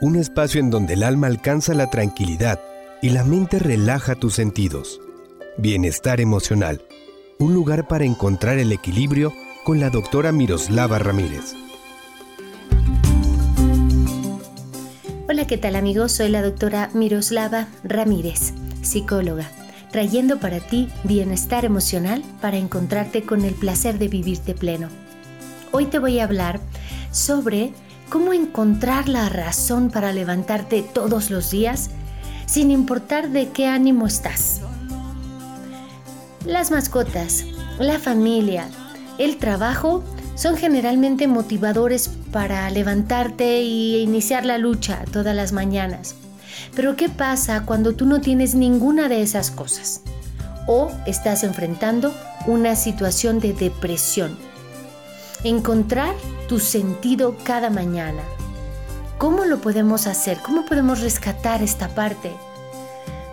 un espacio en donde el alma alcanza la tranquilidad y la mente relaja tus sentidos. Bienestar emocional, un lugar para encontrar el equilibrio con la doctora Miroslava Ramírez. Hola, ¿qué tal amigos? Soy la doctora Miroslava Ramírez, psicóloga, trayendo para ti bienestar emocional para encontrarte con el placer de vivirte pleno. Hoy te voy a hablar sobre cómo encontrar la razón para levantarte todos los días sin importar de qué ánimo estás. Las mascotas, la familia, el trabajo son generalmente motivadores para levantarte e iniciar la lucha todas las mañanas. Pero ¿qué pasa cuando tú no tienes ninguna de esas cosas? O estás enfrentando una situación de depresión. Encontrar tu sentido cada mañana. ¿Cómo lo podemos hacer? ¿Cómo podemos rescatar esta parte?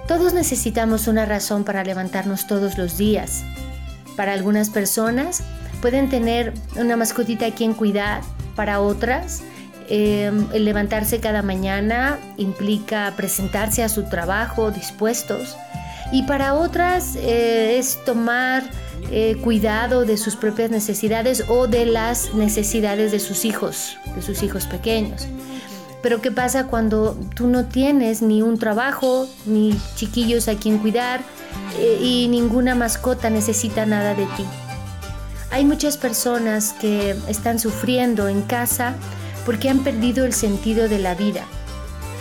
Todos necesitamos una razón para levantarnos todos los días. Para algunas personas pueden tener una mascotita a quien cuidar, para otras em, el levantarse cada mañana implica presentarse a su trabajo dispuestos y para otras eh, es tomar eh, cuidado de sus propias necesidades o de las necesidades de sus hijos, de sus hijos pequeños. Pero ¿qué pasa cuando tú no tienes ni un trabajo, ni chiquillos a quien cuidar eh, y ninguna mascota necesita nada de ti? Hay muchas personas que están sufriendo en casa porque han perdido el sentido de la vida.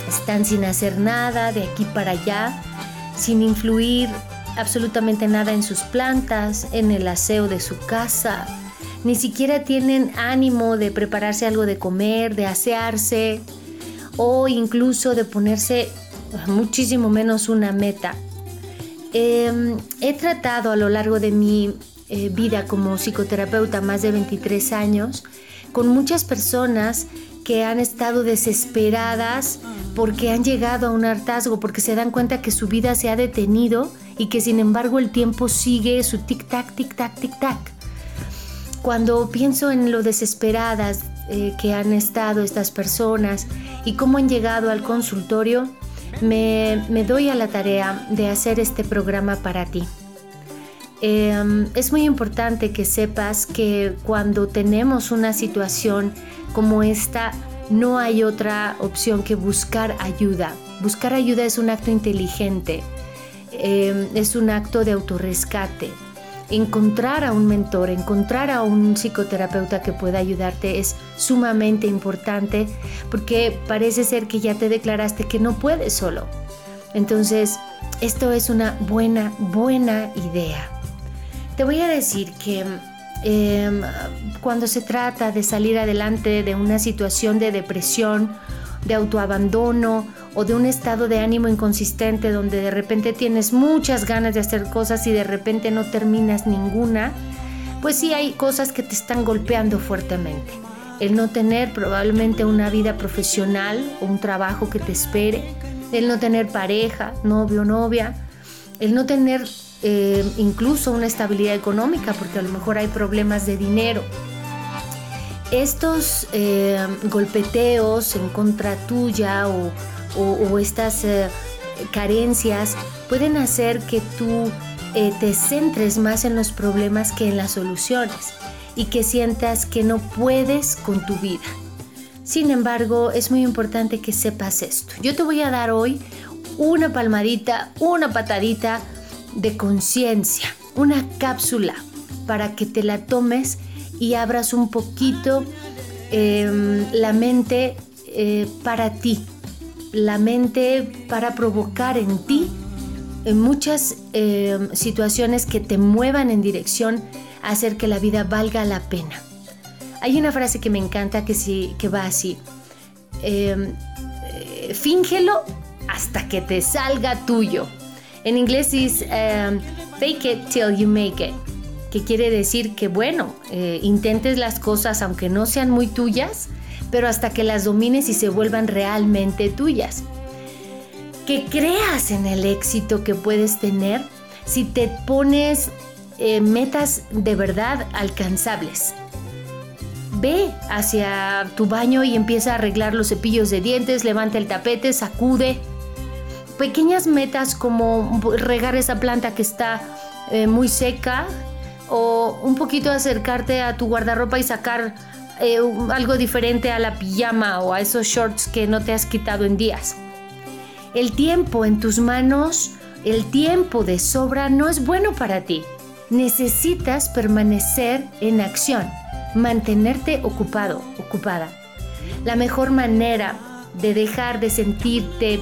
Están sin hacer nada de aquí para allá, sin influir absolutamente nada en sus plantas, en el aseo de su casa. Ni siquiera tienen ánimo de prepararse algo de comer, de asearse o incluso de ponerse muchísimo menos una meta. Em, he tratado a lo largo de mi eh, vida como psicoterapeuta más de 23 años con muchas personas que han estado desesperadas porque han llegado a un hartazgo, porque se dan cuenta que su vida se ha detenido y que sin embargo el tiempo sigue su tic-tac, tic-tac, tic-tac. Cuando pienso en lo desesperadas eh, que han estado estas personas y cómo han llegado al consultorio, me, me doy a la tarea de hacer este programa para ti. Em, es muy importante que sepas que cuando tenemos una situación como esta, no hay otra opción que buscar ayuda. Buscar ayuda es un acto inteligente, em, es un acto de autorrescate. Encontrar a un mentor, encontrar a un psicoterapeuta que pueda ayudarte es sumamente importante porque parece ser que ya te declaraste que no puedes solo. Entonces, esto es una buena, buena idea. Te voy a decir que em, cuando se trata de salir adelante de una situación de depresión, de autoabandono o de un estado de ánimo inconsistente donde de repente tienes muchas ganas de hacer cosas y de repente no terminas ninguna, pues sí hay cosas que te están golpeando fuertemente. El no tener probablemente una vida profesional o un trabajo que te espere, el no tener pareja, novio, o novia, el no tener eh, incluso una estabilidad económica, porque a lo mejor hay problemas de dinero. Estos eh, golpeteos en contra tuya o, estas eh, carencias pueden hacer que tú te centres más en los problemas que en las soluciones y que sientas que no puedes con tu vida. Sin embargo, es muy importante que sepas esto. Yo te voy a dar hoy una palmadita, una patadita de conciencia, una cápsula para que te la tomes y abras un poquito em, la mente eh, para ti, la mente para provocar en ti en muchas em, situaciones que te muevan en dirección a hacer que la vida valga la pena. Hay una frase que me encanta que, sí, que va así. Em, eh, fíngelo hasta que te salga tuyo. En inglés es um, fake it till you make it, que quiere decir que bueno, eh, intentes las cosas aunque no sean muy tuyas, pero hasta que las domines y se vuelvan realmente tuyas. Que creas en el éxito que puedes tener si te pones eh, metas de verdad alcanzables. ve hacia tu baño y empieza a arreglar los cepillos de dientes, levanta el tapete, sacude. Pequeñas metas como regar esa planta que está eh, muy seca o un poquito acercarte a tu guardarropa y sacar eh, algo diferente a la pijama o a esos shorts que no te has quitado en días. El tiempo en tus manos, el tiempo de sobra no es bueno para ti. Necesitas permanecer en acción mantenerte ocupado, ocupada. La mejor manera de dejar de sentirte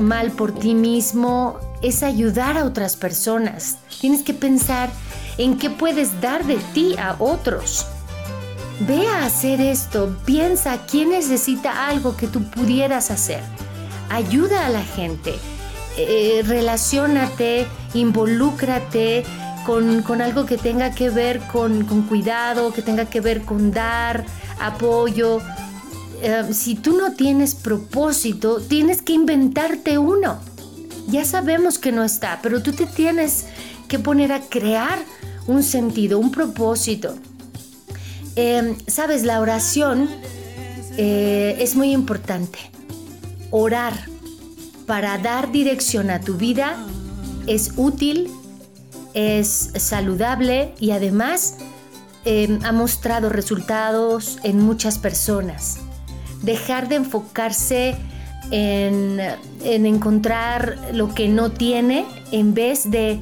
mal por ti mismo es ayudar a otras personas. Tienes que pensar en qué puedes dar de ti a otros. Ve a hacer esto, piensa quién necesita algo que tú pudieras hacer. Ayuda a la gente, eh, relacionate, involúcrate, con, algo que tenga que ver con, cuidado, que tenga que ver con dar apoyo. Eh, si tú no tienes propósito, tienes que inventarte uno. Ya sabemos que no está, pero tú te tienes que poner a crear un sentido, un propósito. Em, Sabes, la oración eh, es muy importante. Orar para dar dirección a tu vida es útil es saludable y además em, ha mostrado resultados en muchas personas. Dejar de enfocarse en, encontrar lo que no tiene en vez de,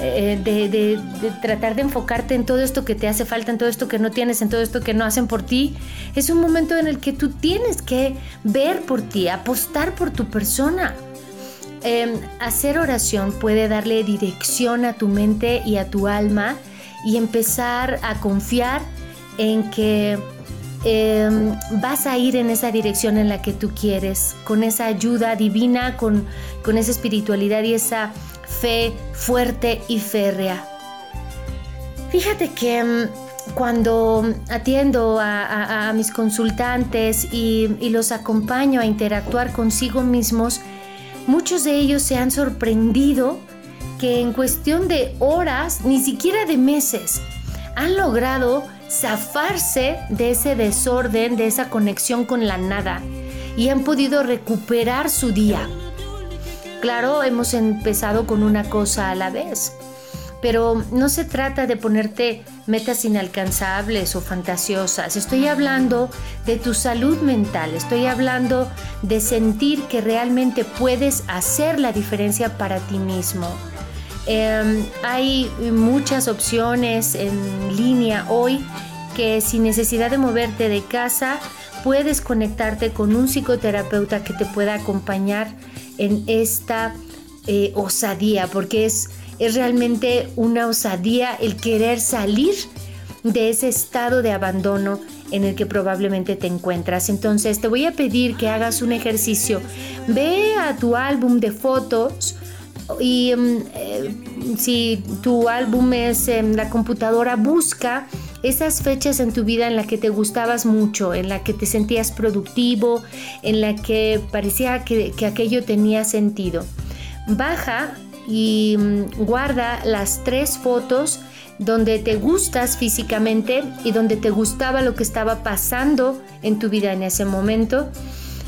eh, de, tratar de enfocarte en todo esto que te hace falta, en todo esto que no tienes, en todo esto que no hacen por ti, es un momento en el que tú tienes que ver por ti, apostar por tu persona. Em, hacer oración puede darle dirección a tu mente y a tu alma y empezar a confiar en que em, vas a ir en esa dirección en la que tú quieres, con esa ayuda divina, con, esa espiritualidad y esa fe fuerte y férrea. Fíjate que em, cuando atiendo a, mis consultantes y, los acompaño a interactuar consigo mismos, Muchos de ellos se han sorprendido que en cuestión de horas, ni siquiera de meses, han logrado zafarse de ese desorden, de esa conexión con la nada y han podido recuperar su día. Claro, hemos empezado con una cosa a la vez, pero no se trata de ponerte metas inalcanzables o fantasiosas. Estoy hablando de tu salud mental, estoy hablando de sentir que realmente puedes hacer la diferencia para ti mismo. Em, hay muchas opciones en línea hoy que sin necesidad de moverte de casa puedes conectarte con un psicoterapeuta que te pueda acompañar en esta eh, osadía, porque es es realmente una osadía el querer salir de ese estado de abandono en el que probablemente te encuentras. Entonces te voy a pedir que hagas un ejercicio. Ve a tu álbum de fotos y mm, eh, si tu álbum es en la computadora, busca esas fechas en tu vida en la que te gustabas mucho, en la que te sentías productivo, en la que parecía que, que aquello tenía sentido. Baja y mm, guarda las tres fotos donde te gustas físicamente y donde te gustaba lo que estaba pasando en tu vida en ese momento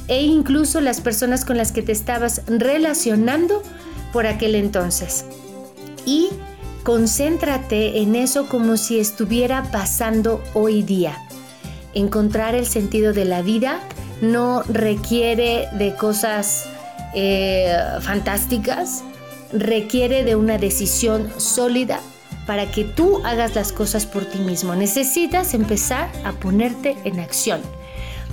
e incluso las personas con las que te estabas relacionando por aquel entonces. Y concéntrate en eso como si estuviera pasando hoy día. Encontrar el sentido de la vida no requiere de cosas eh, fantásticas, requiere de una decisión sólida para que tú hagas las cosas por ti mismo. Necesitas empezar a ponerte en acción.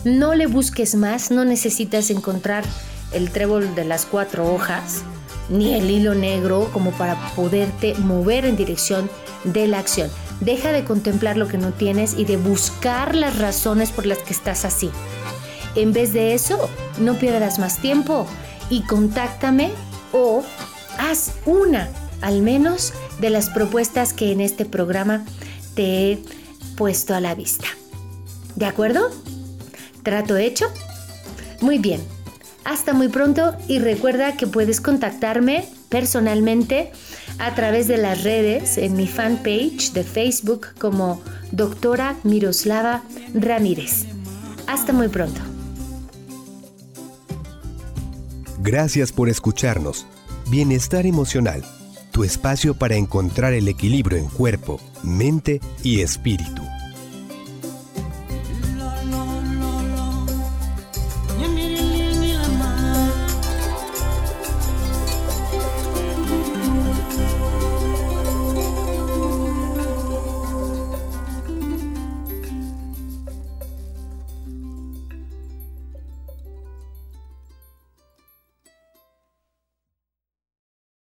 No le busques más, no necesitas encontrar el trébol de las cuatro hojas ni el hilo negro como para poderte mover en dirección de la acción. Deja de contemplar lo que no tienes y de buscar las razones por las que estás así. En vez de eso, no pierdas más tiempo y contáctame o haz una al menos de las propuestas que en este programa te he puesto a la vista. ¿De acuerdo? ¿Trato hecho? Muy bien. Hasta muy pronto y recuerda que puedes contactarme personalmente a través de las redes en mi fanpage de Facebook como doctora Miroslava Ramírez. Hasta muy pronto. Gracias por escucharnos. Bienestar emocional, tu espacio para encontrar el equilibrio en cuerpo, mente y espíritu.